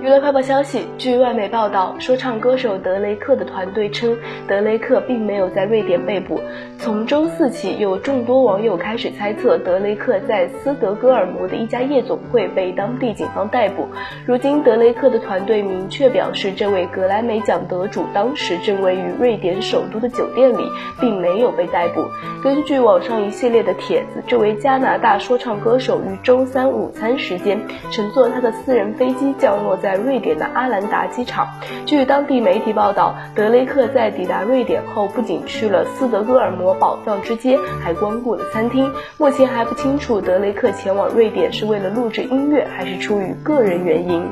娱乐快报消息：据外媒报道，说唱歌手德雷克的团队称，德雷克并没有在瑞典被捕。从周四起，有众多网友开始猜测，德雷克在斯德哥尔摩的一家夜总会被当地警方逮捕。如今，德雷克的团队明确表示，这位格莱美奖得主当时正位于瑞典首都的酒店里，并没有被逮捕。根据网上一系列的帖子，这位加拿大说唱歌手于周三午餐时间乘坐他的私人飞机降落。在瑞典的阿兰达机场，据当地媒体报道，德雷克在抵达瑞典后，不仅去了斯德哥尔摩宝藏之街，还光顾了餐厅。目前还不清楚德雷克前往瑞典是为了录制音乐，还是出于个人原因。